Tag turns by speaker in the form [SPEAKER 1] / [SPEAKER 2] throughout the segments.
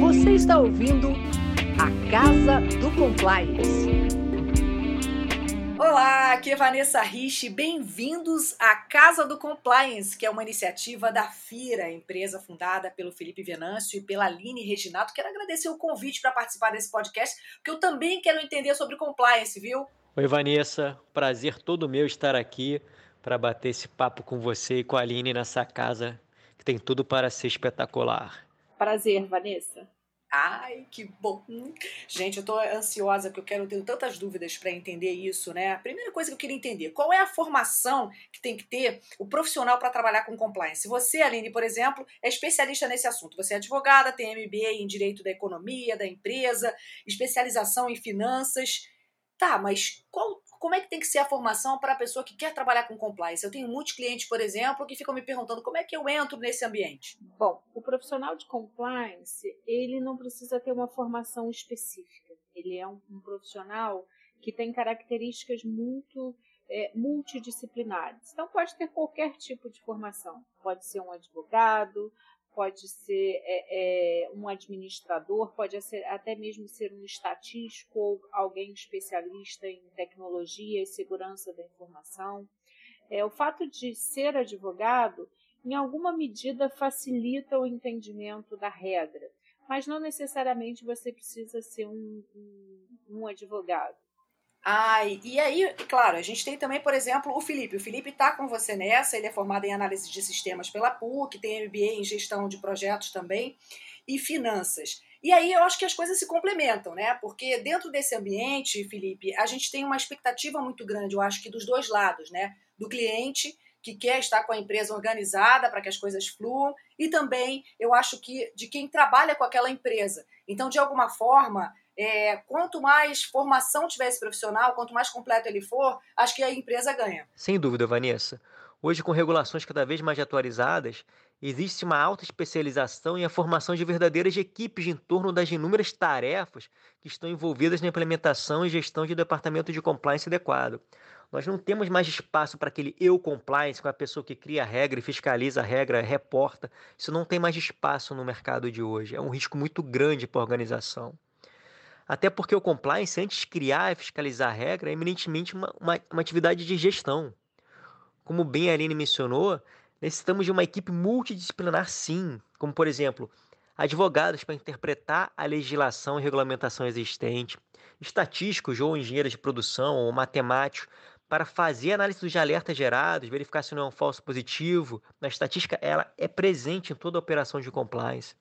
[SPEAKER 1] Você está ouvindo a Casa do Compliance.
[SPEAKER 2] Olá, aqui é Vanessa Rich. Bem-vindos à Casa do Compliance, que é uma iniciativa da FIRA, empresa fundada pelo Felipe Venâncio e pela Aline Reginato. Quero agradecer o convite para participar desse podcast, porque eu também quero entender sobre compliance, viu?
[SPEAKER 3] Oi, Vanessa. Prazer todo meu estar aqui para bater esse papo com você e com a Aline nessa casa que tem tudo para ser espetacular.
[SPEAKER 4] Prazer, Vanessa.
[SPEAKER 2] Ai, que bom. Gente, eu tô ansiosa porque eu quero ter tantas dúvidas para entender isso, né? A primeira coisa que eu queria entender, qual é a formação que tem que ter o profissional para trabalhar com compliance? Você, Aline, por exemplo, é especialista nesse assunto. Você é advogada, tem MBA em Direito da Economia, da empresa, especialização em finanças. Tá, mas qual como é que tem que ser a formação para a pessoa que quer trabalhar com compliance? Eu tenho muitos clientes, por exemplo, que ficam me perguntando como é que eu entro nesse ambiente.
[SPEAKER 4] Bom, o profissional de compliance, ele não precisa ter uma formação específica. Ele é um, um profissional que tem características muito é, multidisciplinares. Então, pode ter qualquer tipo de formação. Pode ser um advogado, pode ser é, é, um administrador, pode ser, até mesmo ser um estatístico ou alguém especialista em tecnologia e segurança da informação. É, o fato de ser advogado, em alguma medida, facilita o entendimento da regra, mas não necessariamente você precisa ser um, um, um advogado.
[SPEAKER 2] Ai, e aí, claro, a gente tem também, por exemplo, o Felipe. O Felipe está com você nessa, ele é formado em análise de sistemas pela PUC, tem MBA em gestão de projetos também e finanças. E aí eu acho que as coisas se complementam, né? Porque dentro desse ambiente, Felipe, a gente tem uma expectativa muito grande, eu acho que dos dois lados, né? Do cliente que quer estar com a empresa organizada para que as coisas fluam e também eu acho que de quem trabalha com aquela empresa. Então, de alguma forma, é, quanto mais formação tiver esse profissional, quanto mais completo ele for, acho que a empresa ganha.
[SPEAKER 3] Sem dúvida, Vanessa. Hoje, com regulações cada vez mais atualizadas, existe uma alta especialização e a formação de verdadeiras equipes em torno das inúmeras tarefas que estão envolvidas na implementação e gestão de departamento de compliance adequado. Nós não temos mais espaço para aquele eu compliance, com a pessoa que cria a regra e fiscaliza a regra, reporta. Isso não tem mais espaço no mercado de hoje. É um risco muito grande para a organização. Até porque o compliance, antes de criar e fiscalizar a regra, é eminentemente uma, uma, uma atividade de gestão. Como bem a Aline mencionou, necessitamos de uma equipe multidisciplinar sim, como por exemplo, advogados para interpretar a legislação e regulamentação existente, estatísticos ou engenheiros de produção ou matemáticos para fazer análise dos alertas gerados, verificar se não é um falso positivo. A estatística ela é presente em toda a operação de compliance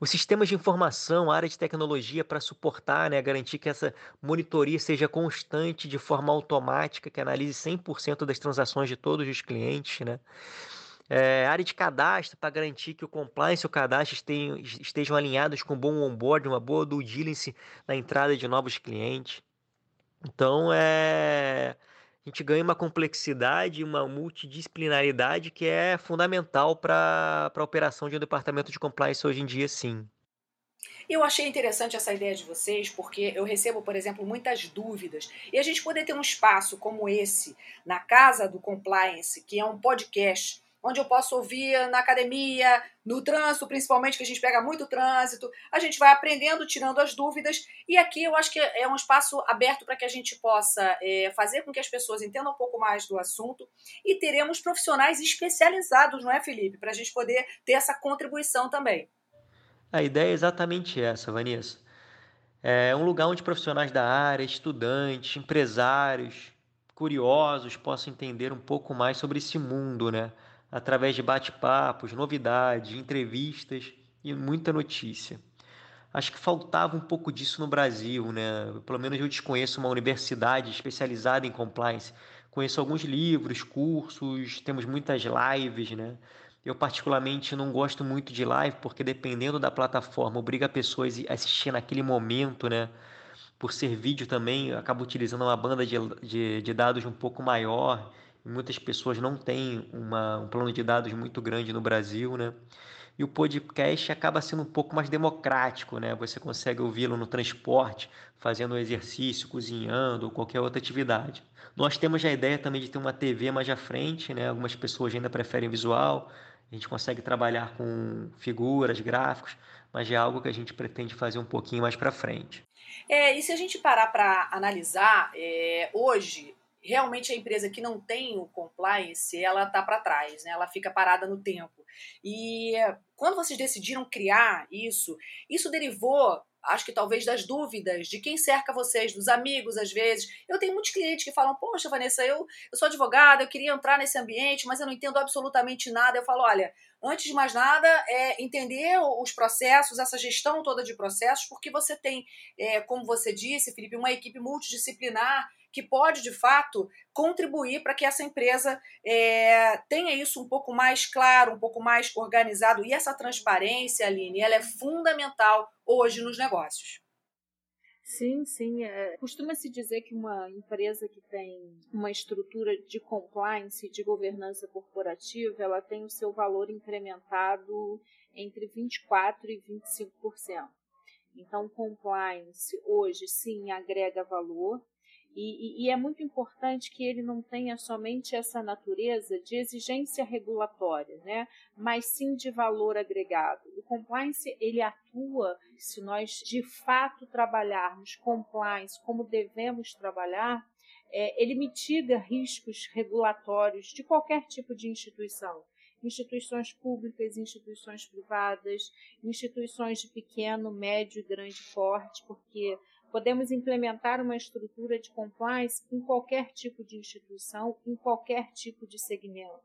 [SPEAKER 3] os sistemas de informação, a área de tecnologia para suportar, né, garantir que essa monitoria seja constante de forma automática, que analise 100% das transações de todos os clientes, né? É, área de cadastro para garantir que o compliance e o cadastro estejam, estejam alinhados com um bom onboard, uma boa due diligence na entrada de novos clientes. Então, é a gente ganha uma complexidade, uma multidisciplinaridade que é fundamental para a operação de um departamento de compliance hoje em dia, sim.
[SPEAKER 2] Eu achei interessante essa ideia de vocês, porque eu recebo, por exemplo, muitas dúvidas. E a gente poder ter um espaço como esse, na Casa do Compliance, que é um podcast onde eu posso ouvir na academia, no trânsito, principalmente, que a gente pega muito trânsito. A gente vai aprendendo, tirando as dúvidas. E aqui eu acho que é um espaço aberto para que a gente possa é, fazer com que as pessoas entendam um pouco mais do assunto e teremos profissionais especializados, não é, Felipe? Para a gente poder ter essa contribuição também.
[SPEAKER 3] A ideia é exatamente essa, Vanessa. É um lugar onde profissionais da área, estudantes, empresários, curiosos possam entender um pouco mais sobre esse mundo, né? Através de bate-papos, novidades, entrevistas e muita notícia. Acho que faltava um pouco disso no Brasil, né? Pelo menos eu desconheço uma universidade especializada em compliance. Conheço alguns livros, cursos, temos muitas lives, né? Eu particularmente não gosto muito de live porque dependendo da plataforma obriga pessoas a assistir naquele momento, né? Por ser vídeo também, acaba utilizando uma banda de, de, de dados um pouco maior Muitas pessoas não têm uma, um plano de dados muito grande no Brasil, né? E o podcast acaba sendo um pouco mais democrático, né? Você consegue ouvi-lo no transporte, fazendo exercício, cozinhando ou qualquer outra atividade. Nós temos a ideia também de ter uma TV mais à frente, né? Algumas pessoas ainda preferem visual. A gente consegue trabalhar com figuras, gráficos, mas é algo que a gente pretende fazer um pouquinho mais para frente.
[SPEAKER 2] É, e se a gente parar para analisar, é, hoje realmente a empresa que não tem o compliance, ela está para trás, né? ela fica parada no tempo. E quando vocês decidiram criar isso, isso derivou acho que talvez das dúvidas de quem cerca vocês, dos amigos às vezes. Eu tenho muitos clientes que falam: Poxa, Vanessa, eu, eu sou advogada, eu queria entrar nesse ambiente, mas eu não entendo absolutamente nada. Eu falo: Olha, antes de mais nada, é entender os processos, essa gestão toda de processos, porque você tem, é, como você disse, Felipe, uma equipe multidisciplinar que pode, de fato, contribuir para que essa empresa é, tenha isso um pouco mais claro, um pouco mais organizado. E essa transparência, Aline, ela é fundamental hoje nos negócios.
[SPEAKER 4] Sim, sim. É, Costuma-se dizer que uma empresa que tem uma estrutura de compliance, de governança corporativa, ela tem o seu valor incrementado entre 24% e 25%. Então, compliance hoje sim agrega valor, e, e, e, é muito importante que ele não tenha somente essa natureza de exigência regulatória, né? mas sim de valor agregado. O compliance ele atua, se nós de fato trabalharmos compliance como devemos trabalhar, é, ele mitiga riscos regulatórios de qualquer tipo de instituição instituições públicas, instituições privadas, instituições de pequeno, médio e grande porte, porque Podemos implementar uma estrutura de compliance em qualquer tipo de instituição, em qualquer tipo de segmento.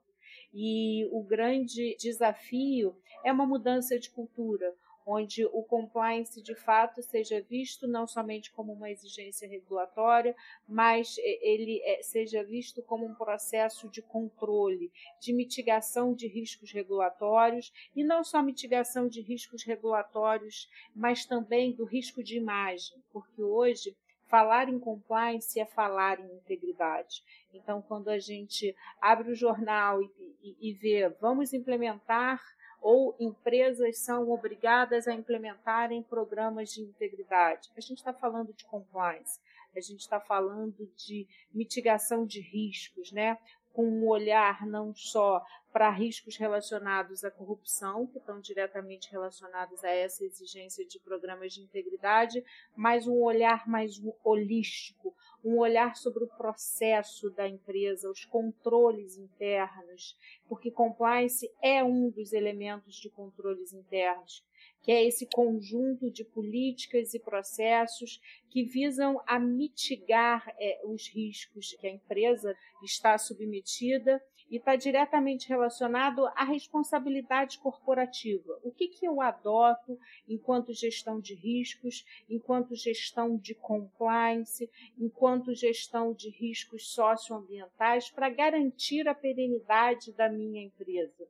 [SPEAKER 4] E o grande desafio é uma mudança de cultura, onde o compliance de fato seja visto não somente como uma exigência regulatória, mas ele é, seja visto como um processo de controle, de mitigação de riscos regulatórios, e não só mitigação de riscos regulatórios, mas também do risco de imagem, porque hoje Falar em compliance é falar em integridade. Então, quando a gente abre o jornal e, e, e vê, vamos implementar ou empresas são obrigadas a implementarem programas de integridade. A gente está falando de compliance, a gente está falando de mitigação de riscos, né? com um olhar não só para riscos relacionados à corrupção, que estão diretamente relacionados a essa exigência de programas de integridade, mas um olhar mais holístico, um olhar sobre o processo da empresa, os controles internos, porque compliance é um dos elementos de controles internos que é esse conjunto de políticas e processos que visam a mitigar é, os riscos que a empresa está submetida e está diretamente relacionado à responsabilidade corporativa. O que, que eu adoto enquanto gestão de riscos, enquanto gestão de compliance, enquanto gestão de riscos socioambientais para garantir a perenidade da minha empresa?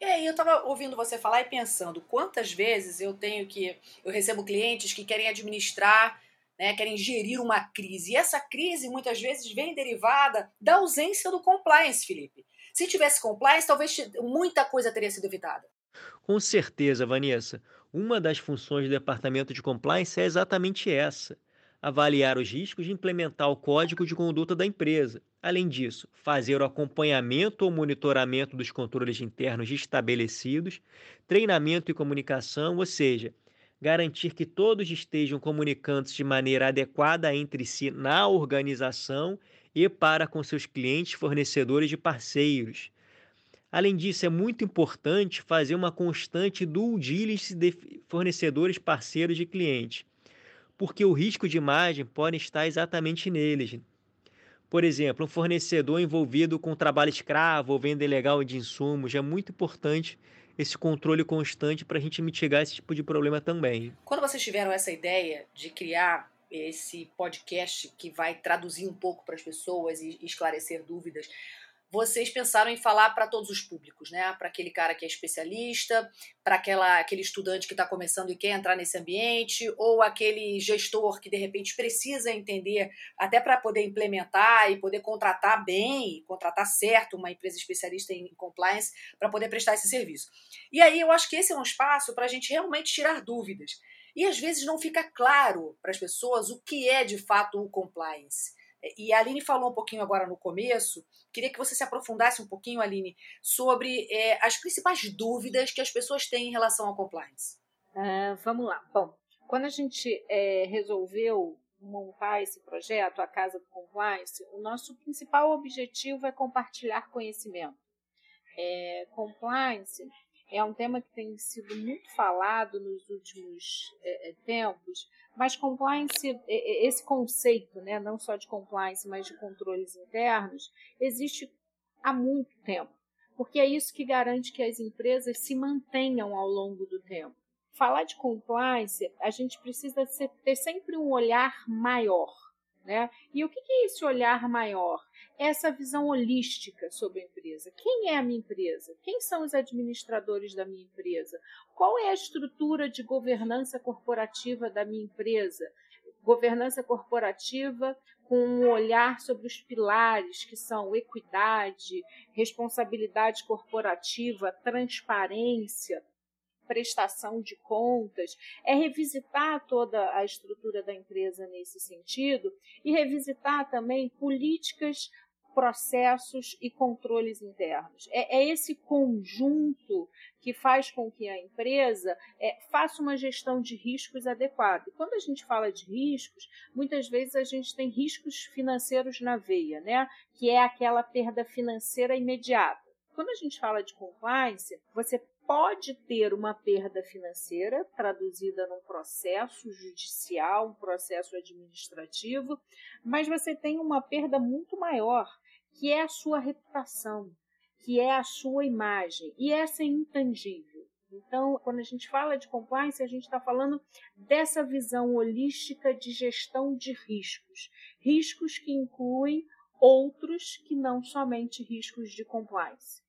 [SPEAKER 2] E aí eu estava ouvindo você falar e pensando quantas vezes eu tenho que eu recebo clientes que querem administrar, né, querem gerir uma crise. E essa crise muitas vezes vem derivada da ausência do compliance, Felipe. Se tivesse compliance, talvez muita coisa teria sido evitada.
[SPEAKER 3] Com certeza, Vanessa. Uma das funções do departamento de compliance é exatamente essa: avaliar os riscos de implementar o código de conduta da empresa Além disso, fazer o acompanhamento ou monitoramento dos controles internos estabelecidos, treinamento e comunicação, ou seja, garantir que todos estejam comunicando de maneira adequada entre si na organização e para com seus clientes, fornecedores e parceiros. Além disso, é muito importante fazer uma constante due diligence de fornecedores, parceiros e clientes, porque o risco de imagem pode estar exatamente neles. Por exemplo, um fornecedor envolvido com trabalho escravo ou venda ilegal de insumos. É muito importante esse controle constante para a gente mitigar esse tipo de problema também.
[SPEAKER 2] Quando vocês tiveram essa ideia de criar esse podcast que vai traduzir um pouco para as pessoas e esclarecer dúvidas, vocês pensaram em falar para todos os públicos, né? Para aquele cara que é especialista, para aquele estudante que está começando e quer entrar nesse ambiente, ou aquele gestor que de repente precisa entender, até para poder implementar e poder contratar bem, contratar certo uma empresa especialista em compliance para poder prestar esse serviço. E aí eu acho que esse é um espaço para a gente realmente tirar dúvidas. E às vezes não fica claro para as pessoas o que é de fato o compliance. E a Aline falou um pouquinho agora no começo, queria que você se aprofundasse um pouquinho, Aline, sobre é, as principais dúvidas que as pessoas têm em relação ao compliance.
[SPEAKER 4] Uh, vamos lá. Bom, quando a gente é, resolveu montar esse projeto, a Casa do Compliance, o nosso principal objetivo é compartilhar conhecimento. É, compliance é um tema que tem sido muito falado nos últimos é, é tempos, mas compliance, é, é, esse conceito, né, não só de compliance, mas de controles internos, existe há muito tempo, porque é isso que garante que as empresas se mantenham ao longo do tempo. Falar de compliance, a gente precisa ter sempre um olhar maior. Né? E o que é esse olhar maior? Essa visão holística sobre a empresa. Quem é a minha empresa? Quem são os administradores da minha empresa? Qual é a estrutura de governança corporativa da minha empresa? Governança corporativa com um olhar sobre os pilares que são equidade, responsabilidade corporativa, transparência, prestação de contas, é revisitar toda a estrutura da empresa nesse sentido e revisitar também políticas processos e controles internos. É, é, esse conjunto que faz com que a empresa é, faça uma gestão de riscos adequada. E quando a gente fala de riscos, muitas vezes a gente tem riscos financeiros na veia, né? que é aquela perda financeira imediata. Quando a gente fala de compliance, você pode ter uma perda financeira traduzida num processo judicial, um processo administrativo, mas você tem uma perda muito maior, que é a sua reputação, que é a sua imagem, e essa é intangível. Então, quando a gente fala de compliance, a gente está falando dessa visão holística de gestão de riscos. Riscos que incluem outros que não somente riscos de compliance.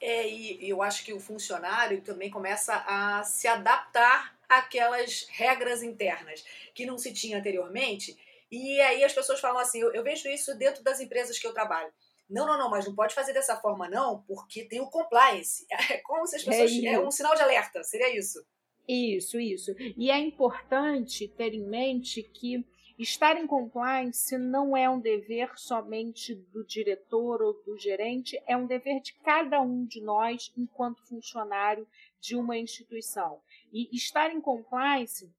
[SPEAKER 2] É, e eu acho que o funcionário também começa a se adaptar àquelas regras internas que não se tinha anteriormente e aí as pessoas falam assim: eu, eu vejo isso dentro das empresas que eu trabalho. Não, não, não, mas não pode fazer dessa forma, não, porque tem o compliance. É como se as é pessoas. É, é um sinal de alerta, seria isso.
[SPEAKER 4] Isso, isso. E é importante ter em mente que estar em compliance não é um dever somente do diretor ou do gerente, é um dever de cada um de nós enquanto funcionário de uma instituição. E estar em compliance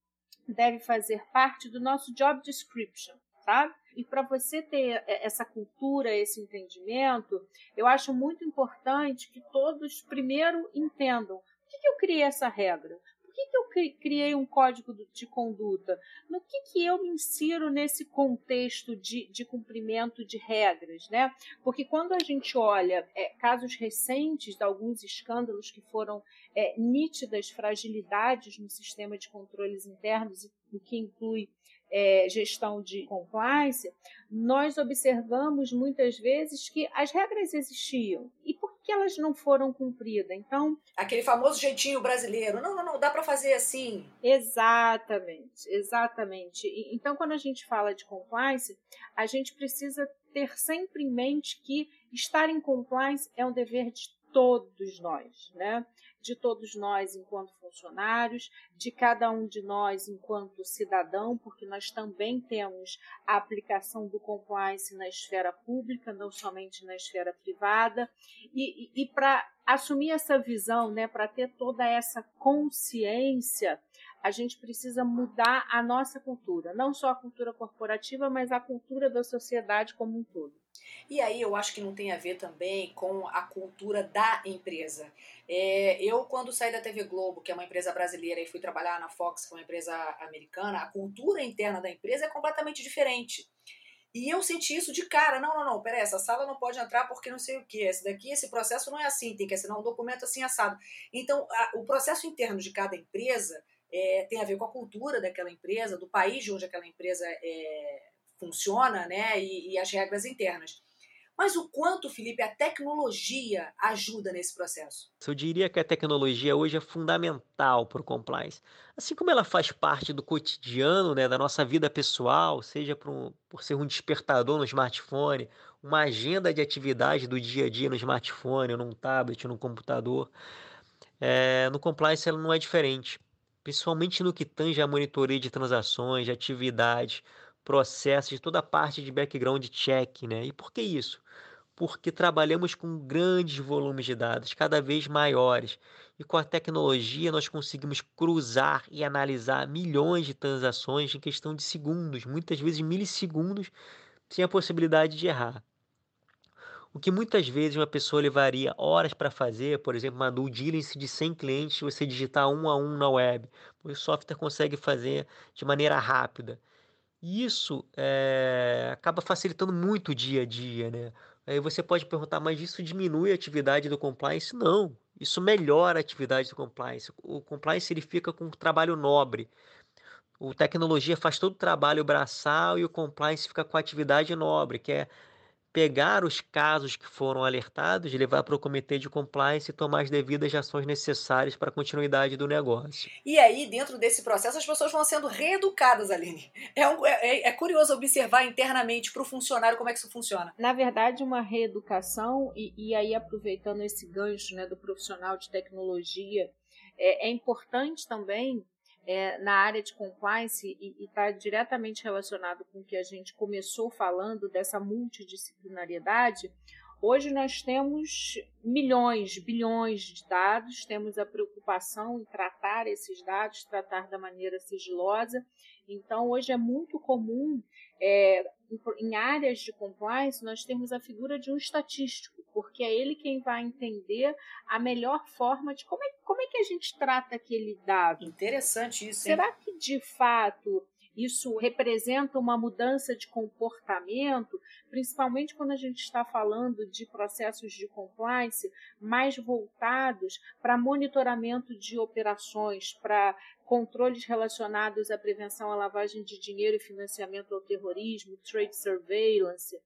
[SPEAKER 4] deve fazer parte do nosso job description, sabe? E para você ter essa cultura, esse entendimento, eu acho muito importante que todos primeiro entendam por que, eu criei essa regra, que, que eu criei um código de conduta, no que, que eu me insiro nesse contexto de, de cumprimento de regras, né? Porque quando a gente olha é, casos recentes de alguns escândalos que foram é, nítidas fragilidades no sistema de controles internos, o que inclui é, gestão de compliance, nós observamos muitas vezes que as regras existiam e por que elas não foram cumpridas. Então,
[SPEAKER 2] aquele famoso jeitinho brasileiro, não, não, não dá para fazer assim.
[SPEAKER 4] Exatamente, exatamente. Então, quando a gente fala de compliance, a gente precisa ter sempre em mente que estar em compliance é um dever de todos nós, né? De todos nós enquanto funcionários, de cada um de nós enquanto cidadão, porque nós também temos a aplicação do compliance na esfera pública, não somente na esfera privada, e, e, e para assumir essa visão, né, para ter toda essa consciência, a gente precisa mudar a nossa cultura, não só a cultura corporativa, mas a cultura da sociedade como um todo.
[SPEAKER 2] E aí eu acho que não tem a ver também com a cultura da empresa. É, eu, quando saí da TV Globo, que é uma empresa brasileira, e fui trabalhar na Fox, que é uma empresa americana, a cultura interna da empresa é completamente diferente. E eu senti isso de cara. Não, não, não, peraí, essa sala não pode entrar porque não sei o que. Esse daqui, esse processo não é assim, tem que assinar um documento assim assado. Então, a, o processo interno de cada empresa é, tem a ver com a cultura daquela empresa, do país de onde aquela empresa é, funciona, né? E, e as regras internas. Mas o quanto, Felipe, a tecnologia ajuda nesse processo?
[SPEAKER 3] Eu diria que a tecnologia hoje é fundamental para o compliance. Assim como ela faz parte do cotidiano, né, da nossa vida pessoal, seja por, um, por ser um despertador no smartphone, uma agenda de atividade do dia a dia no smartphone, num tablet, no computador, é, no compliance ela não é diferente. Principalmente no que tange a monitoria de transações, de atividades, processos, de toda a parte de background check, né? E por que isso? Porque trabalhamos com grandes volumes de dados, cada vez maiores. E com a tecnologia nós conseguimos cruzar e analisar milhões de transações em questão de segundos, muitas vezes milissegundos, sem a possibilidade de errar. O que muitas vezes uma pessoa levaria horas para fazer, por exemplo, uma due diligence de 100 clientes, você digitar um a um na web, o software consegue fazer de maneira rápida. E isso é, acaba facilitando muito o dia a dia, né? Aí você pode perguntar, mas isso diminui a atividade do compliance? Não, isso melhora a atividade do compliance. O compliance ele fica com um trabalho nobre. O tecnologia faz todo o trabalho braçal e o compliance fica com a atividade nobre, que é pegar os casos que foram alertados, levar para o comitê de compliance e tomar as devidas ações necessárias para a continuidade do negócio.
[SPEAKER 2] E aí, dentro desse processo, as pessoas vão sendo reeducadas, Aline. É, um, é, é curioso observar internamente para o funcionário como é que isso funciona.
[SPEAKER 4] Na verdade, uma reeducação, e, e aí aproveitando esse gancho né, do profissional de tecnologia, é, é importante também é, na área de compliance e está diretamente relacionado com o que a gente começou falando dessa multidisciplinariedade, hoje nós temos milhões, bilhões de dados, temos a preocupação em tratar esses dados, tratar da maneira sigilosa. Então, hoje é muito comum, é, em áreas de compliance, nós termos a figura de um estatístico porque é ele quem vai entender a melhor forma de como é, como é que a gente trata aquele dado.
[SPEAKER 2] Interessante isso.
[SPEAKER 4] Será que de fato isso representa uma mudança de comportamento, principalmente quando a gente está falando de processos de compliance mais voltados para monitoramento de operações, para controles relacionados à prevenção à lavagem de dinheiro e financiamento ao terrorismo, trade surveillance,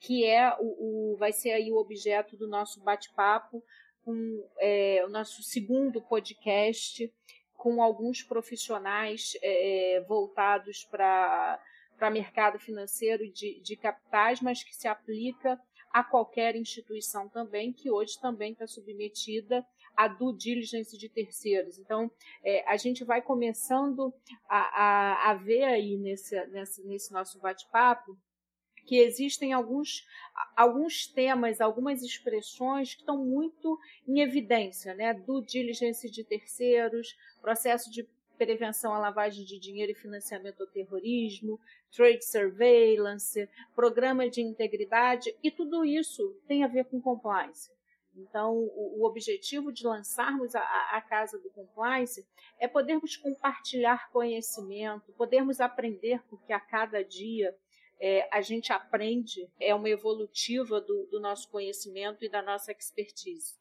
[SPEAKER 4] que é o, o vai ser aí o objeto do nosso bate-papo com é, o nosso segundo podcast com alguns profissionais é, voltados para mercado financeiro de, de capitais, mas que se aplica a qualquer instituição também, que hoje também está submetida a due diligence de terceiros. Então, é, a gente vai começando a, a, a ver aí nesse, nesse, nesse nosso bate-papo que existem alguns, alguns temas, algumas expressões que estão muito em evidência, né? Do diligence de terceiros, processo de prevenção à lavagem de dinheiro e financiamento ao terrorismo, trade surveillance, programa de integridade, e tudo isso tem a ver com compliance. Então, o, objetivo de lançarmos a, Casa do Compliance é podermos compartilhar conhecimento, podermos aprender, porque a cada dia é, a gente aprende, é uma evolutiva do, do nosso conhecimento e da nossa expertise.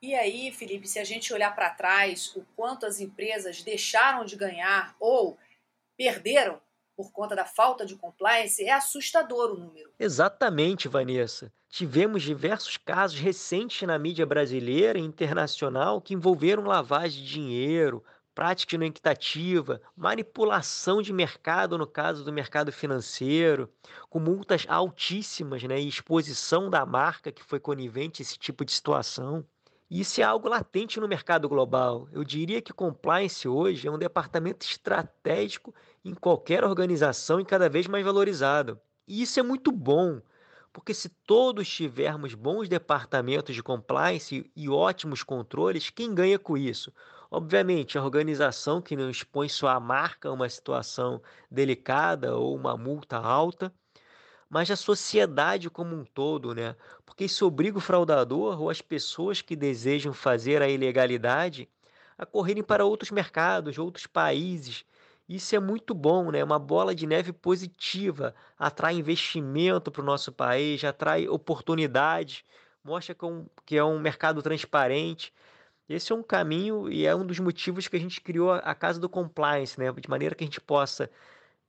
[SPEAKER 2] E aí, Felipe, se a gente olhar para trás, o quanto as empresas deixaram de ganhar ou perderam por conta da falta de compliance, é assustador o número.
[SPEAKER 3] Exatamente, Vanessa. Tivemos diversos casos recentes na mídia brasileira e internacional que envolveram lavagem de dinheiro, prática não manipulação de mercado, no caso do mercado financeiro, com multas altíssimas né, e exposição da marca que foi conivente a esse tipo de situação. Isso é algo latente no mercado global. Eu diria que compliance hoje é um departamento estratégico em qualquer organização e cada vez mais valorizado. E isso é muito bom, porque se todos tivermos bons departamentos de compliance e ótimos controles, quem ganha com isso? Obviamente, a organização que não expõe sua marca a uma situação delicada ou uma multa alta, mas a sociedade como um todo, né? Porque isso obriga o fraudador ou as pessoas que desejam fazer a ilegalidade a correrem para outros mercados, outros países. Isso é muito bom, né? Uma bola de neve positiva, atrai investimento para o nosso país, atrai oportunidades, mostra que é um mercado transparente. Esse é um caminho e é um dos motivos que a gente criou a Casa do Compliance, né? De maneira que a gente possa,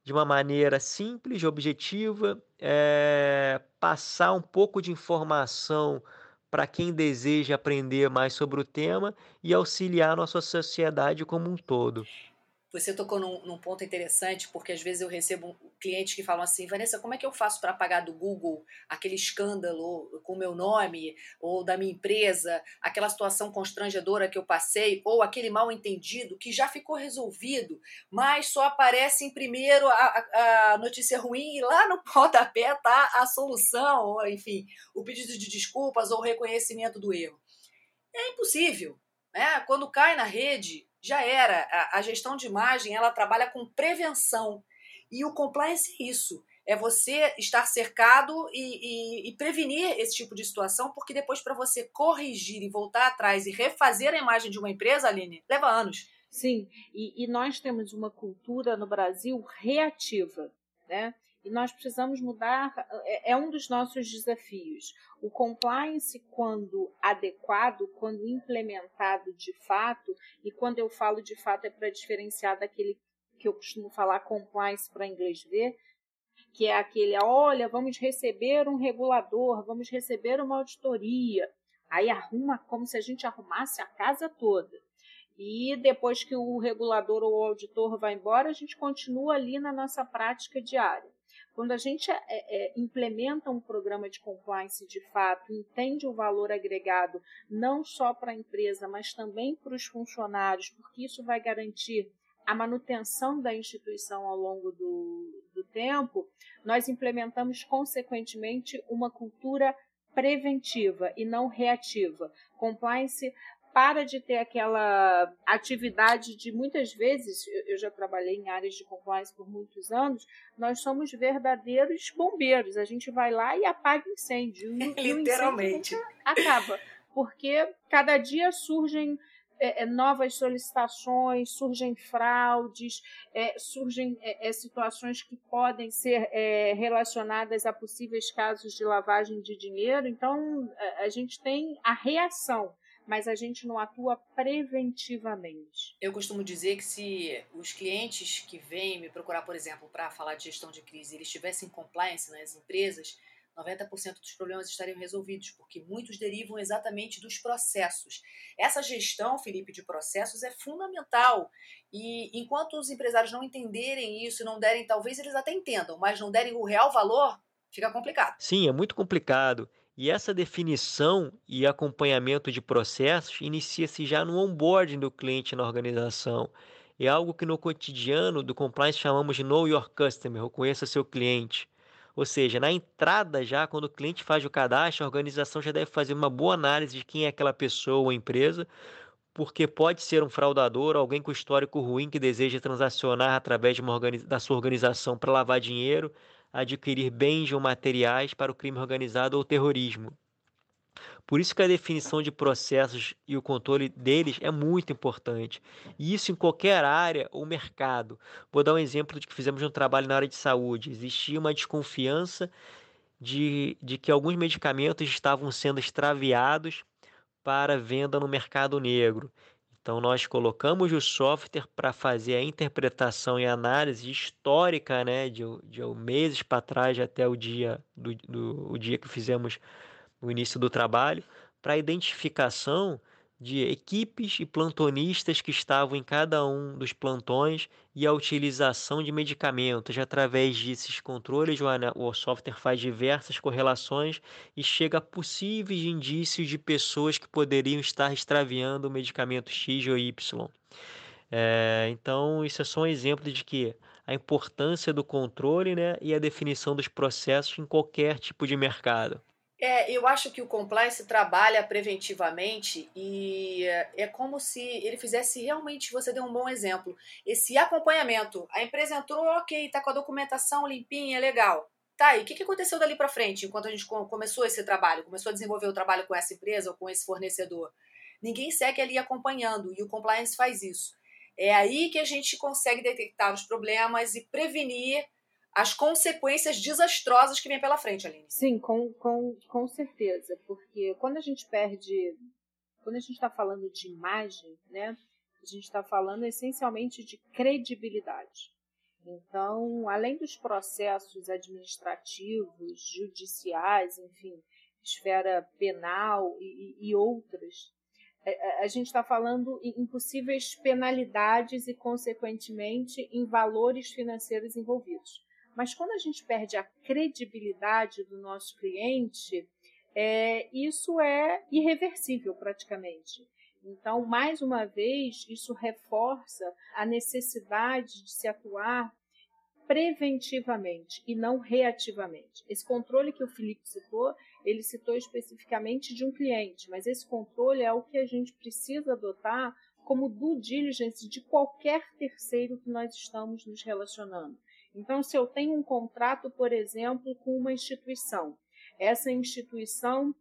[SPEAKER 3] de uma maneira simples, objetiva, é, passar um pouco de informação para quem deseja aprender mais sobre o tema e auxiliar a nossa sociedade como um todo.
[SPEAKER 2] Você tocou num, num, ponto interessante, porque às vezes eu recebo clientes que falam assim, Vanessa, como é que eu faço para pagar do Google aquele escândalo com o meu nome, ou da minha empresa, aquela situação constrangedora que eu passei, ou aquele mal entendido que já ficou resolvido, mas só aparece em primeiro a, a, a notícia ruim e lá no pontapé tá a solução, ou enfim, o pedido de desculpas ou o reconhecimento do erro. É impossível. Né? Quando cai na rede, já era. A, a gestão de imagem ela trabalha com prevenção. E o compliance é isso. É você estar cercado e, e, e prevenir esse tipo de situação, porque depois, para você corrigir e voltar atrás e refazer a imagem de uma empresa, Aline, leva anos.
[SPEAKER 4] Sim, e, e nós temos uma cultura no Brasil reativa. Né? E nós precisamos mudar, é, é um dos nossos desafios. O compliance, quando adequado, quando implementado de fato, e quando eu falo de fato é para diferenciar daquele que eu costumo falar compliance para inglês ver, que é aquele, olha, vamos receber um regulador, vamos receber uma auditoria. Aí arruma como se a gente arrumasse a casa toda. E depois que o regulador ou o auditor vai embora, a gente continua ali na nossa prática diária. Quando a gente é, é, implementa um programa de compliance de fato, entende o valor agregado não só para a empresa, mas também para os funcionários, porque isso vai garantir a manutenção da instituição ao longo do, do tempo, nós implementamos consequentemente uma cultura preventiva e não reativa. Compliance para de ter aquela atividade de muitas vezes, eu já trabalhei em áreas de compliance por muitos anos, nós somos verdadeiros bombeiros. A gente vai lá e apaga incêndio.
[SPEAKER 2] E, Literalmente.
[SPEAKER 4] Incêndio acaba. Porque cada dia surgem é, é, novas solicitações, surgem fraudes, é, surgem é, é situações que podem ser relacionadas a possíveis casos de lavagem de dinheiro. Então, a gente tem a reação mas a gente não atua preventivamente.
[SPEAKER 2] Eu costumo dizer que se os clientes que vêm me procurar, por exemplo, para falar de gestão de crise, eles tivessem compliance nas empresas, 90% dos problemas estariam resolvidos, porque muitos derivam exatamente dos processos. Essa gestão, Felipe, de processos é fundamental. E enquanto os empresários não entenderem isso, não derem, talvez eles até entendam, mas não derem o real valor, fica complicado.
[SPEAKER 3] Sim, é muito complicado. E essa definição e acompanhamento de processos inicia-se já no onboarding do cliente na organização. É algo que no cotidiano do compliance chamamos de Know Your Customer, ou conheça seu cliente. Ou seja, na entrada já, quando o cliente faz o cadastro, a organização já deve fazer uma boa análise de quem é aquela pessoa ou empresa, porque pode ser um fraudador, alguém com histórico ruim que deseja transacionar através de uma da sua organização para lavar dinheiro, adquirir bens ou materiais para o crime organizado ou terrorismo. Por isso que a definição de processos e o controle deles é muito importante. E isso em qualquer área ou mercado. Vou dar um exemplo de que fizemos um trabalho na área de saúde. Existia uma desconfiança de, de que alguns medicamentos estavam sendo extraviados para venda no mercado negro. Então, nós colocamos o software para fazer a interpretação e análise histórica, né, de, de meses para trás até o dia, do, do, o dia que fizemos o início do trabalho, para identificação de equipes e plantonistas que estavam em cada um dos plantões e a utilização de medicamentos. Através desses controles, o software faz diversas correlações e chega a possíveis indícios de pessoas que poderiam estar extraviando o medicamento X ou Y. É, então, isso é só um exemplo de que a importância do controle né, e a definição dos processos em qualquer tipo de mercado.
[SPEAKER 2] É, eu acho que o compliance trabalha preventivamente e é como se ele fizesse realmente, você deu um bom exemplo, esse acompanhamento. A empresa entrou, ok, tá com a documentação limpinha, legal. Tá, e o que, que aconteceu dali para frente, enquanto a gente começou esse trabalho, começou a desenvolver o trabalho com essa empresa ou com esse fornecedor? Ninguém segue ali acompanhando e o compliance faz isso. É aí que a gente consegue detectar os problemas e prevenir as consequências desastrosas que vem pela frente, Aline.
[SPEAKER 4] Sim, com, com, com certeza. Porque quando a gente perde. Quando a gente está falando de imagem, né? A gente está falando essencialmente de credibilidade. Então, além dos processos administrativos, judiciais, enfim, esfera penal e, e outras, a gente está falando em possíveis penalidades e, consequentemente, em valores financeiros envolvidos. Mas quando a gente perde a credibilidade do nosso cliente, é, isso é irreversível praticamente. Então, mais uma vez, isso reforça a necessidade de se atuar preventivamente e não reativamente. Esse controle que o Felipe citou, ele citou especificamente de um cliente, mas esse controle é o que a gente precisa adotar como due diligence de qualquer terceiro que nós estamos nos relacionando. Então, se eu tenho um contrato, por exemplo, com uma instituição, essa instituição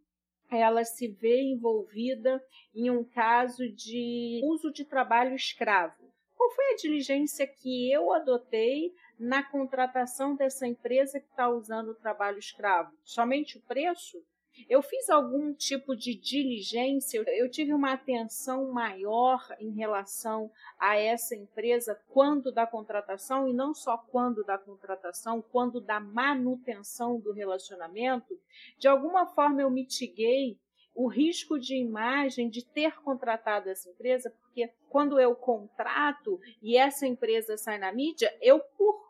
[SPEAKER 4] ela se vê envolvida em um caso de uso de trabalho escravo. Qual foi a diligência que eu adotei na contratação dessa empresa que está usando o trabalho escravo? Somente o preço? Eu fiz algum tipo de diligência, eu tive uma atenção maior em relação a essa empresa quando da contratação, e não só quando da contratação, quando da manutenção do relacionamento. De alguma forma, eu mitiguei o risco de imagem de ter contratado essa empresa, porque quando eu contrato e essa empresa sai na mídia, eu, por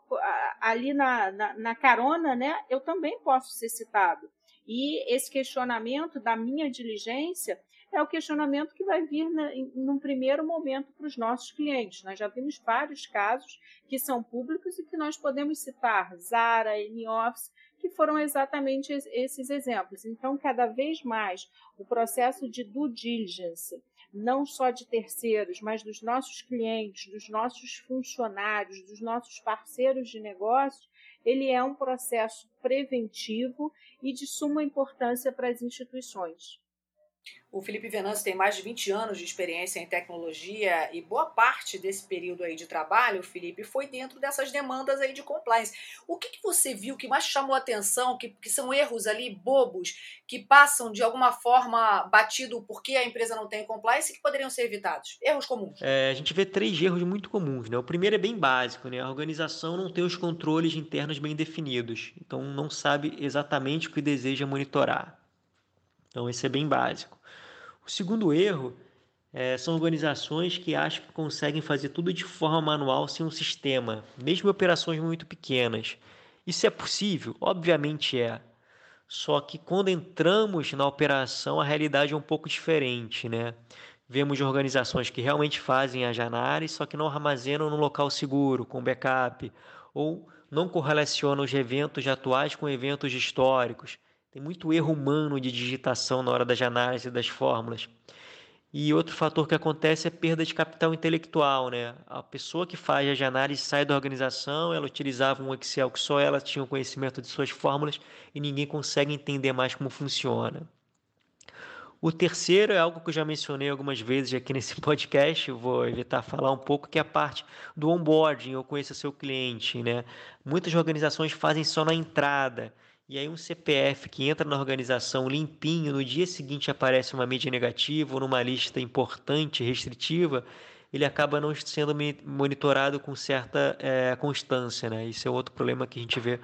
[SPEAKER 4] ali na, na, na carona, né, eu também posso ser citado. E esse questionamento da minha diligência é o questionamento que vai vir na, num primeiro momento para os nossos clientes. Nós já vimos vários casos que são públicos e que nós podemos citar, Zara, N-Office, que foram exatamente esses exemplos. Então, cada vez mais, o processo de due diligence, não só de terceiros, mas dos nossos clientes, dos nossos funcionários, dos nossos parceiros de negócios, ele é um processo preventivo e de suma importância para as instituições.
[SPEAKER 2] O Felipe Venâncio tem mais de 20 anos de experiência em tecnologia e boa parte desse período aí de trabalho, Felipe, foi dentro dessas demandas aí de compliance. O que, que você viu que mais chamou atenção, que, que são erros ali bobos, que passam de alguma forma batido porque a empresa não tem compliance e que poderiam ser evitados? Erros comuns.
[SPEAKER 3] É, a gente vê três erros muito comuns. Né? O primeiro é bem básico, né? a organização não tem os controles internos bem definidos, então não sabe exatamente o que deseja monitorar. Então, esse é bem básico. O segundo erro é, são organizações que acham que conseguem fazer tudo de forma manual sem um sistema, mesmo operações muito pequenas. Isso é possível? Obviamente é. Só que quando entramos na operação, a realidade é um pouco diferente, né? Vemos organizações que realmente fazem as análises, só que não armazenam no local seguro, com backup, ou não correlacionam os eventos atuais com eventos históricos. Tem muito erro humano de digitação na hora das análises das fórmulas. E outro fator que acontece é perda de capital intelectual, né? A pessoa que faz a análise sai da organização, ela utilizava um Excel que só ela tinha o conhecimento de suas fórmulas e ninguém consegue entender mais como funciona. O terceiro é algo que eu já mencionei algumas vezes aqui nesse podcast, vou evitar falar um pouco, que é a parte do onboarding, ou conheça seu cliente, né? Muitas organizações fazem só na entrada, e aí um CPF que entra na organização limpinho, no dia seguinte aparece uma mídia negativa ou numa lista importante, restritiva, ele acaba não sendo monitorado com certa é, constância, né? Isso é outro problema que a gente vê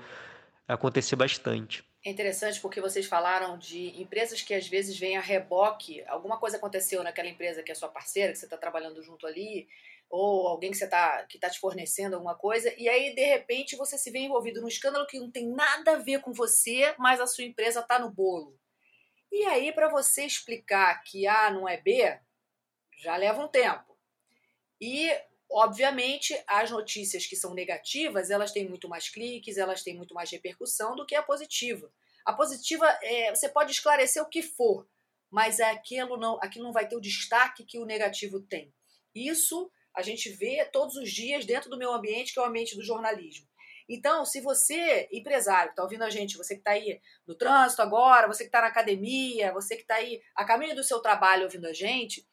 [SPEAKER 3] acontecer bastante.
[SPEAKER 2] É interessante porque vocês falaram de empresas que às vezes vêm a reboque, alguma coisa aconteceu naquela empresa que é sua parceira, que você está trabalhando junto ali, ou alguém que você tá, que está te fornecendo alguma coisa, e aí de repente você se vê envolvido num escândalo que não tem nada a ver com você, mas a sua empresa está no bolo. E aí, para você explicar que A não é B, já leva um tempo. E, obviamente, as notícias que são negativas, elas têm muito mais cliques, elas têm muito mais repercussão do que a positiva. A positiva, é, você pode esclarecer o que for, mas é aquilo não, aquilo não vai ter o destaque que o negativo tem. Isso a gente vê todos os dias dentro do meu ambiente, que é o ambiente do jornalismo. Então, se você, empresário, está ouvindo a gente, você que está aí no trânsito agora, você que está na academia, você que está aí a caminho do seu trabalho ouvindo a gente,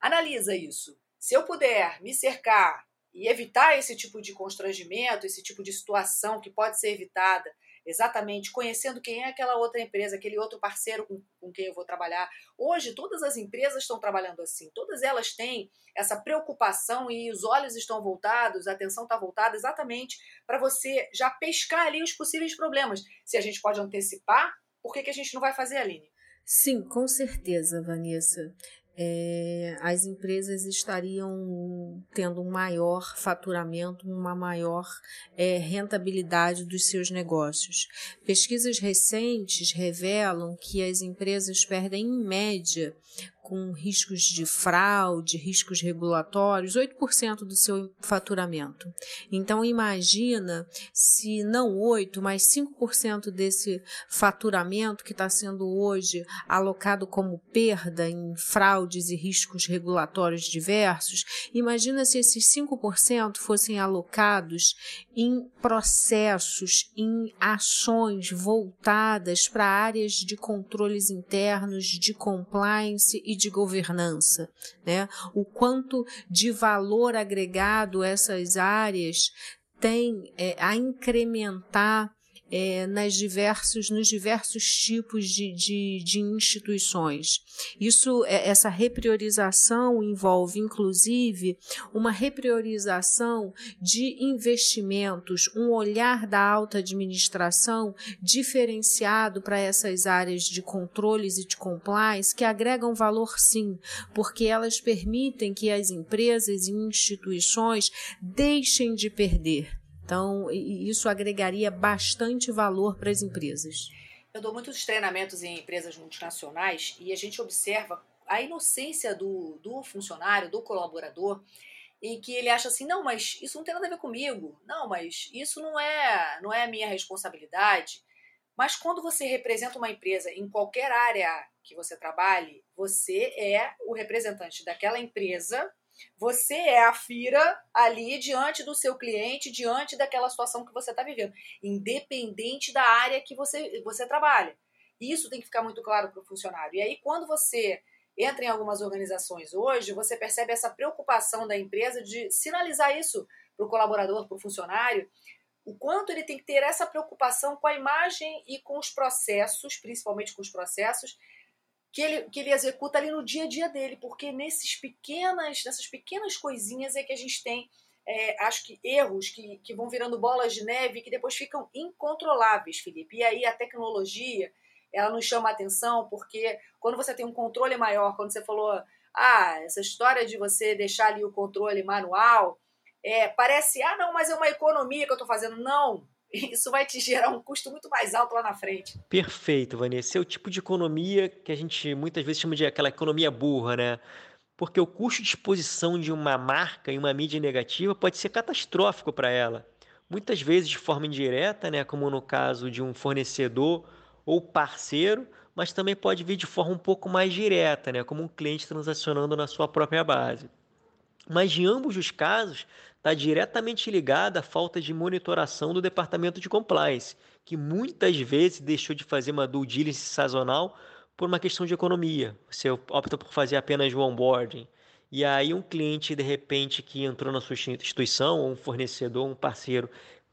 [SPEAKER 2] analisa isso. Se eu puder me cercar e evitar esse tipo de constrangimento, esse tipo de situação que pode ser evitada exatamente conhecendo quem é aquela outra empresa, aquele outro parceiro com, com quem eu vou trabalhar. Hoje, todas as empresas estão trabalhando assim, todas elas têm essa preocupação e os olhos estão voltados, a atenção está voltada exatamente para você já pescar ali os possíveis problemas. Se a gente pode antecipar, por que, que a gente não vai fazer, Aline?
[SPEAKER 4] Sim, com certeza, Vanessa.
[SPEAKER 5] É, as empresas estariam tendo um maior faturamento, uma maior é, rentabilidade dos seus negócios. Pesquisas recentes revelam que as empresas perdem, em média, com riscos de fraude, riscos regulatórios, 8% do seu faturamento. Então imagina se não 8, mas 5% desse faturamento que está sendo hoje alocado como perda em fraudes e riscos regulatórios diversos, imagina se esses 5% fossem alocados em processos, em ações voltadas para áreas de controles internos, de compliance e de governança, né? O quanto de valor agregado essas áreas têm é, a incrementar é, nas diversos, nos diversos tipos de, de, de instituições. Isso, é, essa repriorização envolve, inclusive, uma repriorização de investimentos, um olhar da alta administração diferenciado para essas áreas de controles e de compliance que agregam valor sim, porque elas permitem que as empresas e instituições deixem de perder então, isso agregaria bastante valor para as empresas.
[SPEAKER 2] Eu dou muitos treinamentos em empresas multinacionais e a gente observa a inocência do, do funcionário, do colaborador, em que ele acha assim, não, mas isso não tem nada a ver comigo, não, mas isso não é, não é minha responsabilidade. Mas quando você representa uma empresa em qualquer área que você trabalhe, você é o representante daquela empresa você é a FIRA ali diante do seu cliente, diante daquela situação que você está vivendo, independente da área que você, você trabalha. Isso tem que ficar muito claro para o funcionário. E aí, quando você entra em algumas organizações hoje, você percebe essa preocupação da empresa de sinalizar isso para o colaborador, para o funcionário, o quanto ele tem que ter essa preocupação com a imagem e com os processos, principalmente com os processos, que ele, que ele executa ali no dia a dia dele, porque nesses pequenas, nessas pequenas coisinhas é que a gente tem, é, acho que, erros que, que vão virando bolas de neve que depois ficam incontroláveis, Felipe. E aí a tecnologia, ela nos chama a atenção, porque quando você tem um controle maior, quando você falou, ah, essa história de você deixar ali o controle manual, é, parece, ah, não, mas é uma economia que eu estou fazendo. Não, isso vai te gerar um custo muito mais alto lá na frente.
[SPEAKER 3] Perfeito, Vanessa. É o tipo de economia que a gente muitas vezes chama de aquela economia burra, né? Porque o custo de exposição de uma marca em uma mídia negativa pode ser catastrófico para ela. Muitas vezes de forma indireta, né, como no caso de um fornecedor ou parceiro, mas também pode vir de forma um pouco mais direta, né, como um cliente transacionando na sua própria base. Mas em ambos os casos, está diretamente ligada à falta de monitoração do departamento de compliance, que muitas vezes deixou de fazer uma due diligence sazonal por uma questão de economia. Você opta por fazer apenas o onboarding. E aí um cliente, de repente, que entrou na sua instituição, ou um fornecedor, um parceiro,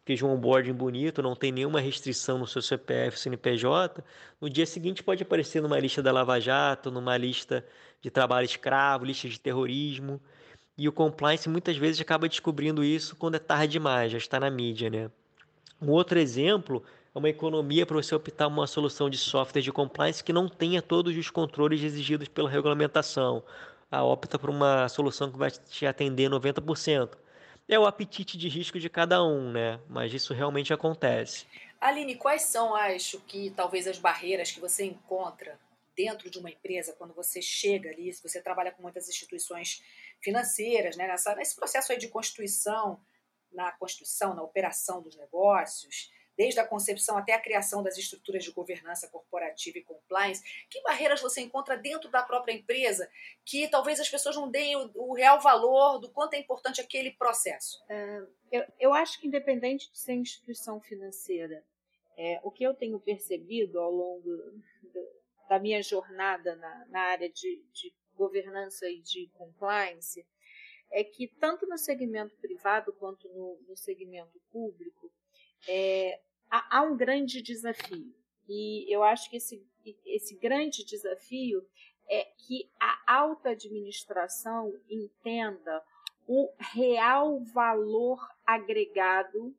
[SPEAKER 3] fez um onboarding bonito, não tem nenhuma restrição no seu CPF, CNPJ, no dia seguinte pode aparecer numa lista da Lava Jato, numa lista de trabalho escravo, lista de terrorismo. E o compliance muitas vezes acaba descobrindo isso quando é tarde demais, já está na mídia, né? Um outro exemplo é uma economia para você optar uma solução de software de compliance que não tenha todos os controles exigidos pela regulamentação. A opta por uma solução que vai te atender 90%. É o apetite de risco de cada um, né? Mas isso realmente acontece.
[SPEAKER 2] Aline, quais são, acho que talvez as barreiras que você encontra dentro de uma empresa, quando você chega ali, se você trabalha com muitas instituições financeiras, né, nessa, nesse processo aí de constituição, na constituição, na operação dos negócios, desde a concepção até a criação das estruturas de governança corporativa e compliance, que barreiras você encontra dentro da própria empresa que talvez as pessoas não deem o, o real valor do quanto é importante aquele processo?
[SPEAKER 5] É, eu, eu, acho que independente de ser instituição financeira, é, o que eu tenho percebido ao longo do, da minha jornada na, na área de, de governança e de compliance é que tanto no segmento privado quanto no, no segmento público é, há, há, um grande desafio e eu acho que esse, esse grande desafio é que a alta administração entenda o real valor agregado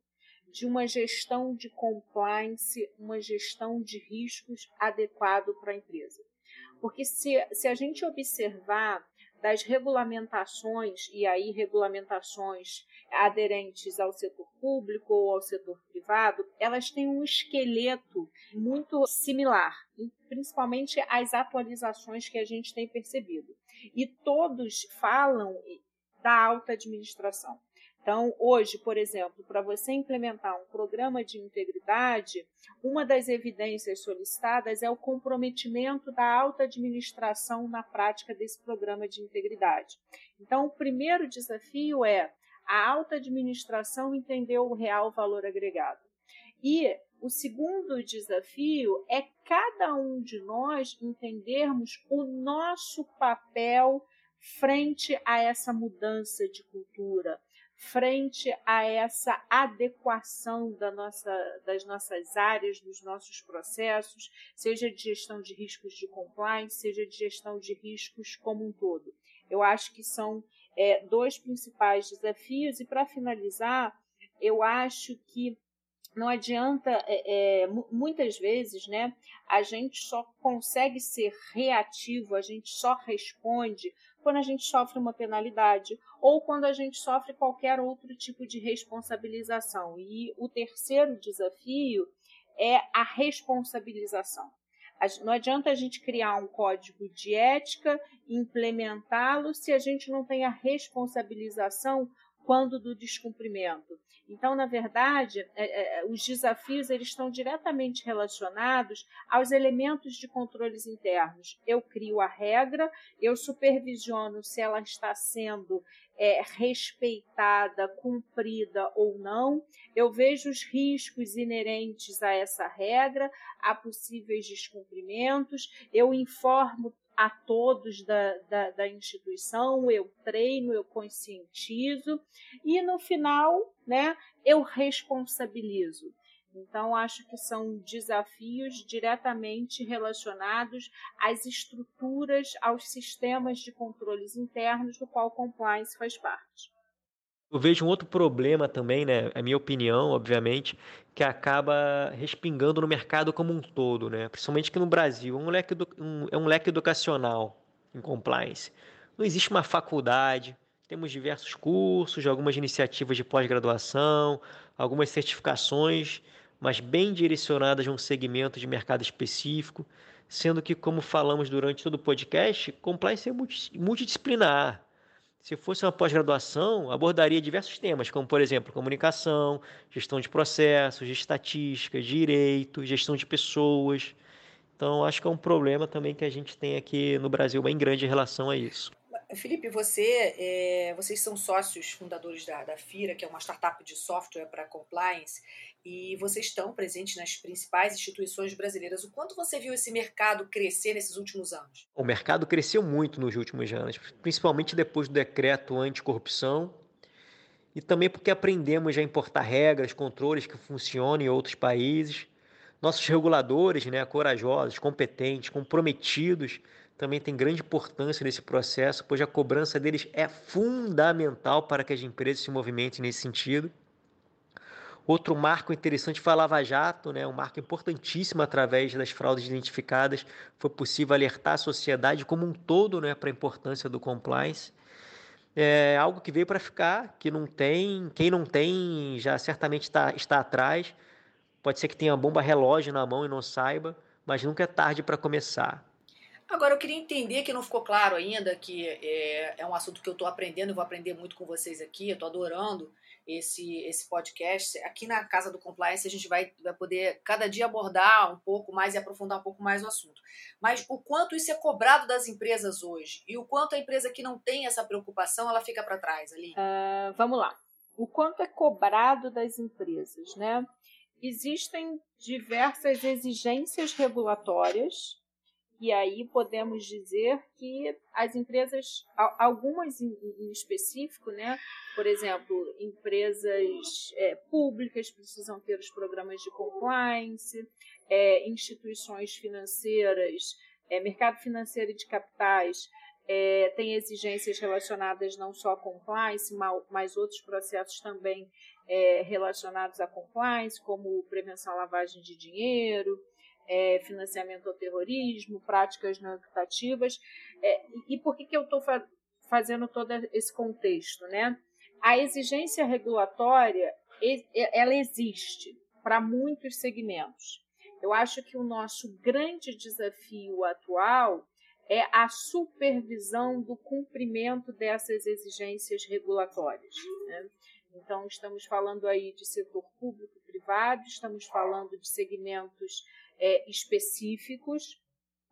[SPEAKER 5] de uma gestão de compliance, uma gestão de riscos adequado para a empresa.
[SPEAKER 4] Porque se, se a gente observar das regulamentações, e aí regulamentações aderentes ao setor público ou ao setor privado, elas têm um esqueleto muito similar, principalmente as atualizações que a gente tem percebido. E todos falam da alta administração. Então, hoje, por exemplo, para você implementar um programa de integridade, uma das evidências solicitadas é o comprometimento da alta administração na prática desse programa de integridade. Então, o primeiro desafio é a alta administração entender o real valor agregado. E o segundo desafio é cada um de nós entendermos o nosso papel frente a essa mudança de cultura, frente a essa adequação da nossa, das nossas áreas, dos nossos processos, seja de gestão de riscos de compliance, seja de gestão de riscos como um todo. Eu acho que são é, dois principais desafios, e para finalizar, eu acho que não adianta, é, é, muitas vezes, né, a gente só consegue ser reativo, a gente só responde quando a gente sofre uma penalidade ou quando a gente sofre qualquer outro tipo de responsabilização. E o terceiro desafio é a responsabilização. Não adianta a gente criar um código de ética, implementá-lo, se a gente não tem a responsabilização quando do descumprimento. Então, na verdade, é, é, os desafios eles estão diretamente relacionados aos elementos de controles internos. Eu crio a regra, eu supervisiono se ela está sendo é, respeitada, cumprida ou não. Eu vejo os riscos inerentes a essa regra, a possíveis descumprimentos, eu informo a todos da, da, da, instituição, eu treino, eu conscientizo e no final, né, eu responsabilizo. Então, acho que são desafios diretamente relacionados às estruturas, aos sistemas de controles internos, do qual compliance faz parte.
[SPEAKER 3] Eu vejo um outro problema também, né? É minha opinião, obviamente, que acaba respingando no mercado como um todo, né? Principalmente aqui no Brasil. Um leque, um, é um leque educacional em compliance. Não existe uma faculdade, temos diversos cursos, algumas iniciativas de pós-graduação, algumas certificações, mas bem direcionadas a um segmento de mercado específico, sendo que, como falamos durante todo o podcast, compliance é multidisciplinar se fosse uma pós-graduação, abordaria diversos temas, como, por exemplo, comunicação, gestão de processos, de estatística, direito, gestão de pessoas. Então, acho que é um problema também que a gente tem aqui no Brasil bem grande em relação a isso.
[SPEAKER 2] Felipe, você, é, vocês são sócios fundadores da, da FIRA, que é uma startup de software para compliance, e vocês estão presentes nas principais instituições brasileiras. O quanto você viu esse mercado crescer nesses últimos anos?
[SPEAKER 3] O mercado cresceu muito nos últimos anos, principalmente depois do decreto anticorrupção e também porque aprendemos a importar regras, controles que funcionam em outros países. Nossos reguladores, né, corajosos, competentes, comprometidos, também têm grande importância nesse processo, pois a cobrança deles é fundamental para que as empresas se movimentem nesse sentido. Outro marco interessante foi a Lava Jato, né? um marco importantíssimo através das fraudes identificadas. Foi possível alertar a sociedade como um todo né? para a importância do compliance. É algo que veio para ficar, que não tem, quem não tem já certamente está, está atrás. Pode ser que tenha bomba relógio na mão e não saiba, mas nunca é tarde para começar.
[SPEAKER 2] Agora, eu queria entender que não ficou claro ainda, que é, é um assunto que eu estou aprendendo e vou aprender muito com vocês aqui, eu estou adorando esse, esse podcast. Aqui na Casa do Compliance a gente vai, vai poder cada dia abordar um pouco mais e aprofundar um pouco mais o assunto. Mas o quanto isso é cobrado das empresas hoje e o quanto a empresa que não tem essa preocupação ela fica para trás ali?
[SPEAKER 4] Uh, vamos lá. O quanto é cobrado das empresas, né? Existem diversas exigências regulatórias e aí podemos dizer que as empresas, algumas em, específico, né? por exemplo, empresas é, públicas precisam ter os programas de compliance, é, instituições financeiras, é, mercado financeiro e de capitais é, tem exigências relacionadas não só a compliance, mas outros processos também é, relacionados a compliance, como prevenção à lavagem de dinheiro, é, financiamento ao terrorismo, práticas não equitativas. É, e por que, que eu estou fa fazendo todo esse contexto? Né? A exigência regulatória ela existe para muitos segmentos. Eu acho que o nosso grande desafio atual é a supervisão do cumprimento dessas exigências regulatórias. Né? Então, estamos falando aí de setor público e privado, estamos falando de segmentos é, específicos.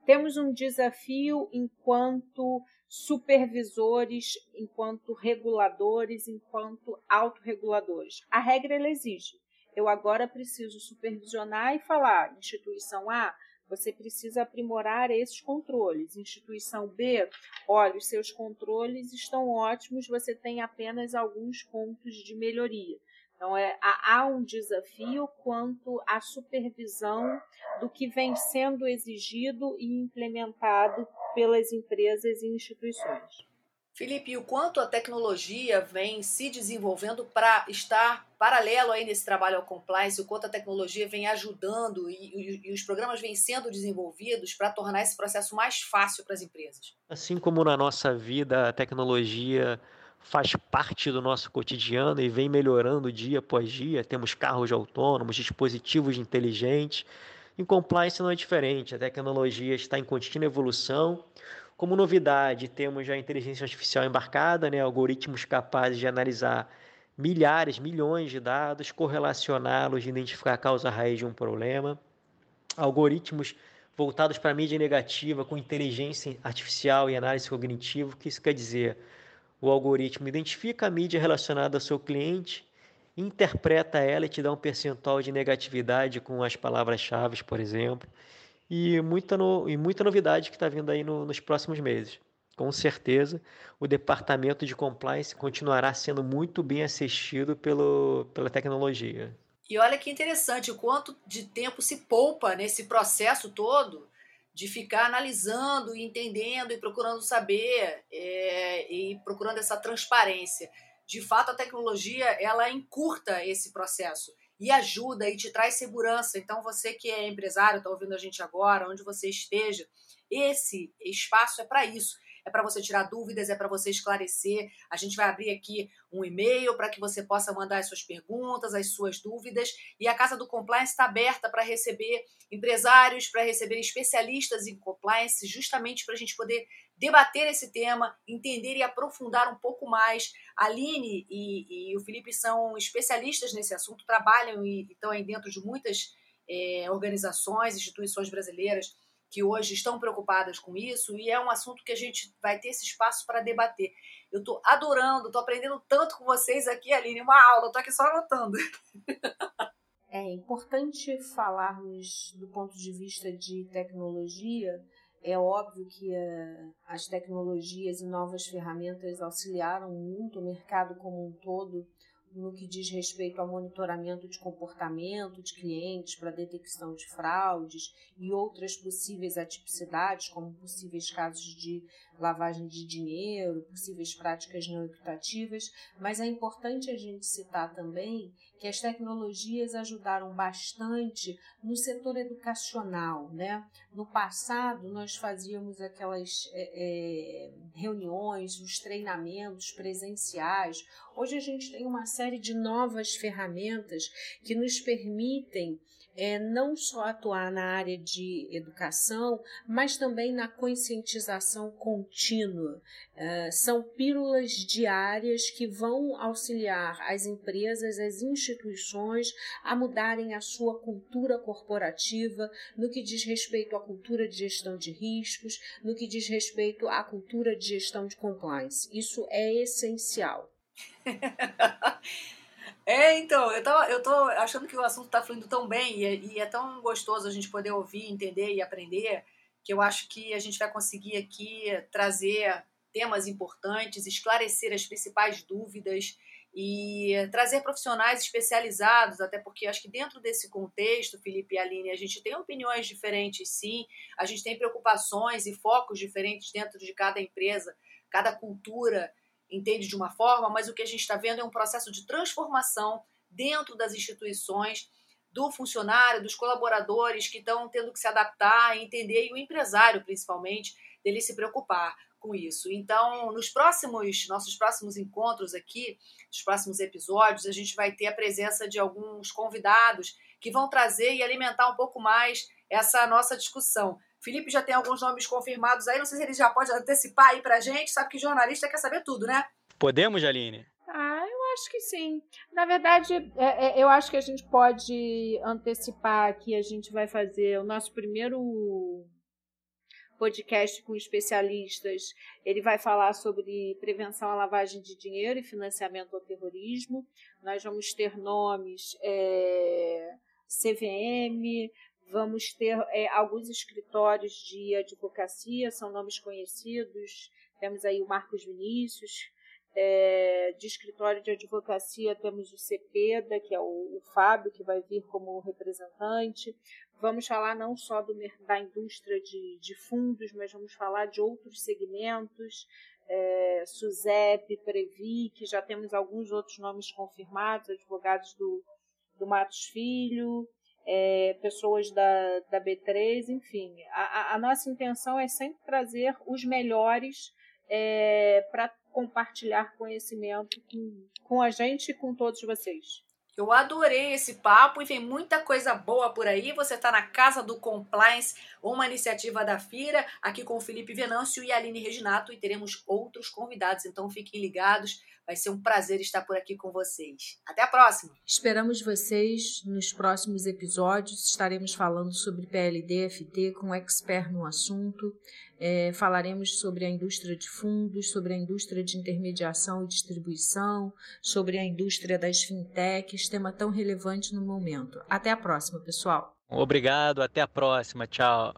[SPEAKER 4] Temos um desafio enquanto supervisores, enquanto reguladores, enquanto autorreguladores. A regra ela exige. Eu agora preciso supervisionar e falar, instituição A, você precisa aprimorar esses controles. Instituição B, olha, os seus controles estão ótimos, você tem apenas alguns pontos de melhoria. Então, é, há um desafio quanto à supervisão do que vem sendo exigido e implementado pelas empresas e instituições.
[SPEAKER 2] Felipe, o quanto a tecnologia vem se desenvolvendo para estar paralelo aí nesse trabalho ao compliance, o quanto a tecnologia vem ajudando e, e, e os programas vêm sendo desenvolvidos para tornar esse processo mais fácil para as empresas.
[SPEAKER 3] Assim como na nossa vida a tecnologia faz parte do nosso cotidiano e vem melhorando dia após dia, temos carros autônomos, dispositivos inteligentes, em compliance não é diferente, a tecnologia está em contínua evolução como novidade, temos a inteligência artificial embarcada, né, algoritmos capazes de analisar milhares, milhões de dados, correlacioná-los identificar a causa raiz de um problema. Algoritmos voltados para a mídia negativa com inteligência artificial e análise cognitiva. O que isso quer dizer? O algoritmo identifica a mídia relacionada ao seu cliente, interpreta ela e te dá um percentual de negatividade com as palavras-chave, por exemplo e muita, no, e muita novidade que está vindo aí no, nos próximos meses. Com certeza, o departamento de compliance continuará sendo muito bem assistido pelo, pela tecnologia.
[SPEAKER 2] E olha que interessante o quanto de tempo se poupa nesse processo todo de ficar analisando e entendendo e procurando saber é, e procurando essa transparência. De fato, a tecnologia ela encurta esse processo e ajuda e te traz segurança. Então, você que é empresário, está ouvindo a gente agora, onde você esteja, esse espaço é para isso. É para você tirar dúvidas, é para você esclarecer. A gente vai abrir aqui um e-mail para que você possa mandar as suas perguntas, as suas dúvidas. E a Casa do Compliance está aberta para receber empresários, para receber especialistas em compliance, justamente para a gente poder debater esse tema, entender e aprofundar um pouco mais. A Aline e, e o Felipe são especialistas nesse assunto, trabalham e estão aí dentro de muitas é, organizações, instituições brasileiras que hoje estão preocupadas com isso e é um assunto que a gente vai ter esse espaço para debater. Eu estou adorando, estou aprendendo tanto com vocês aqui, Aline, uma aula, estou aqui só anotando.
[SPEAKER 4] É importante falarmos do ponto de vista de tecnologia, é óbvio que uh, as tecnologias e novas ferramentas auxiliaram muito o mercado como um todo no que diz respeito ao monitoramento de comportamento de clientes para detecção de fraudes e outras possíveis atipicidades, como possíveis casos de lavagem de dinheiro, possíveis práticas não equitativas, mas é importante a gente citar também que as tecnologias ajudaram bastante no setor educacional. Né? No passado, nós fazíamos aquelas é, é, reuniões, os treinamentos presenciais. Hoje a gente tem uma série de novas ferramentas que nos permitem é, não só atuar na área de educação, mas também na conscientização contínua. É, são pílulas diárias que vão auxiliar as empresas, as instituições a mudarem a sua cultura corporativa no que diz respeito à cultura de gestão de riscos, no que diz respeito à cultura de gestão de compliance. Isso é essencial.
[SPEAKER 2] É, então, eu tô, eu tô achando que o assunto está fluindo tão bem e é, e é, tão gostoso a gente poder ouvir, entender e aprender, que eu acho que a gente vai conseguir aqui trazer temas importantes, esclarecer as principais dúvidas e trazer profissionais especializados, até porque acho que dentro desse contexto, Felipe e Aline, a gente tem opiniões diferentes, sim, a gente tem preocupações e focos diferentes dentro de cada empresa, cada cultura entende de uma forma, mas o que a gente está vendo é um processo de transformação dentro das instituições do funcionário, dos colaboradores que estão tendo que se adaptar, entender, e o empresário, principalmente, dele se preocupar com isso. Então, nos próximos, nossos próximos encontros aqui, nos próximos episódios, a gente vai ter a presença de alguns convidados que vão trazer e alimentar um pouco mais essa nossa discussão. Felipe já tem alguns nomes confirmados aí, não sei se ele já pode antecipar aí pra gente, sabe que jornalista quer saber tudo, né?
[SPEAKER 3] Podemos, Jaline?
[SPEAKER 4] Ah, eu acho que sim. Na verdade, é, é, eu acho que a gente pode antecipar que a gente vai fazer o nosso primeiro podcast com especialistas. Ele vai falar sobre prevenção à lavagem de dinheiro e financiamento ao terrorismo. Nós vamos ter nomes é, CVM, vamos ter é, alguns escritórios de advocacia, são nomes conhecidos. Temos aí o Marcos Vinícius, é, de escritório de advocacia temos o Cepeda, que é o, o, Fábio, que vai vir como representante. Vamos falar não só do, da indústria de, de fundos, mas vamos falar de outros segmentos, é, SUSEP, Previ, que já temos alguns outros nomes confirmados, advogados do, do Matos Filho, é, pessoas da, da B3, enfim. A, a, nossa intenção é sempre trazer os melhores é, para compartilhar conhecimento com, com a gente e com todos vocês.
[SPEAKER 2] Eu adorei esse papo e vem muita coisa boa por aí. Você está na Casa do Compliance, uma iniciativa da FIRA, aqui com o Felipe Venâncio e a Aline Reginato, e teremos outros convidados, então fiquem ligados. Vai ser um prazer estar por aqui com vocês. Até a próxima!
[SPEAKER 4] Esperamos vocês nos próximos episódios. Estaremos falando sobre PLD, FT com expert no assunto. É, falaremos sobre a indústria de fundos, sobre a indústria de intermediação e distribuição, sobre a indústria das fintechs, tema tão relevante no momento. Até a próxima, pessoal.
[SPEAKER 3] Obrigado, até a próxima. Tchau.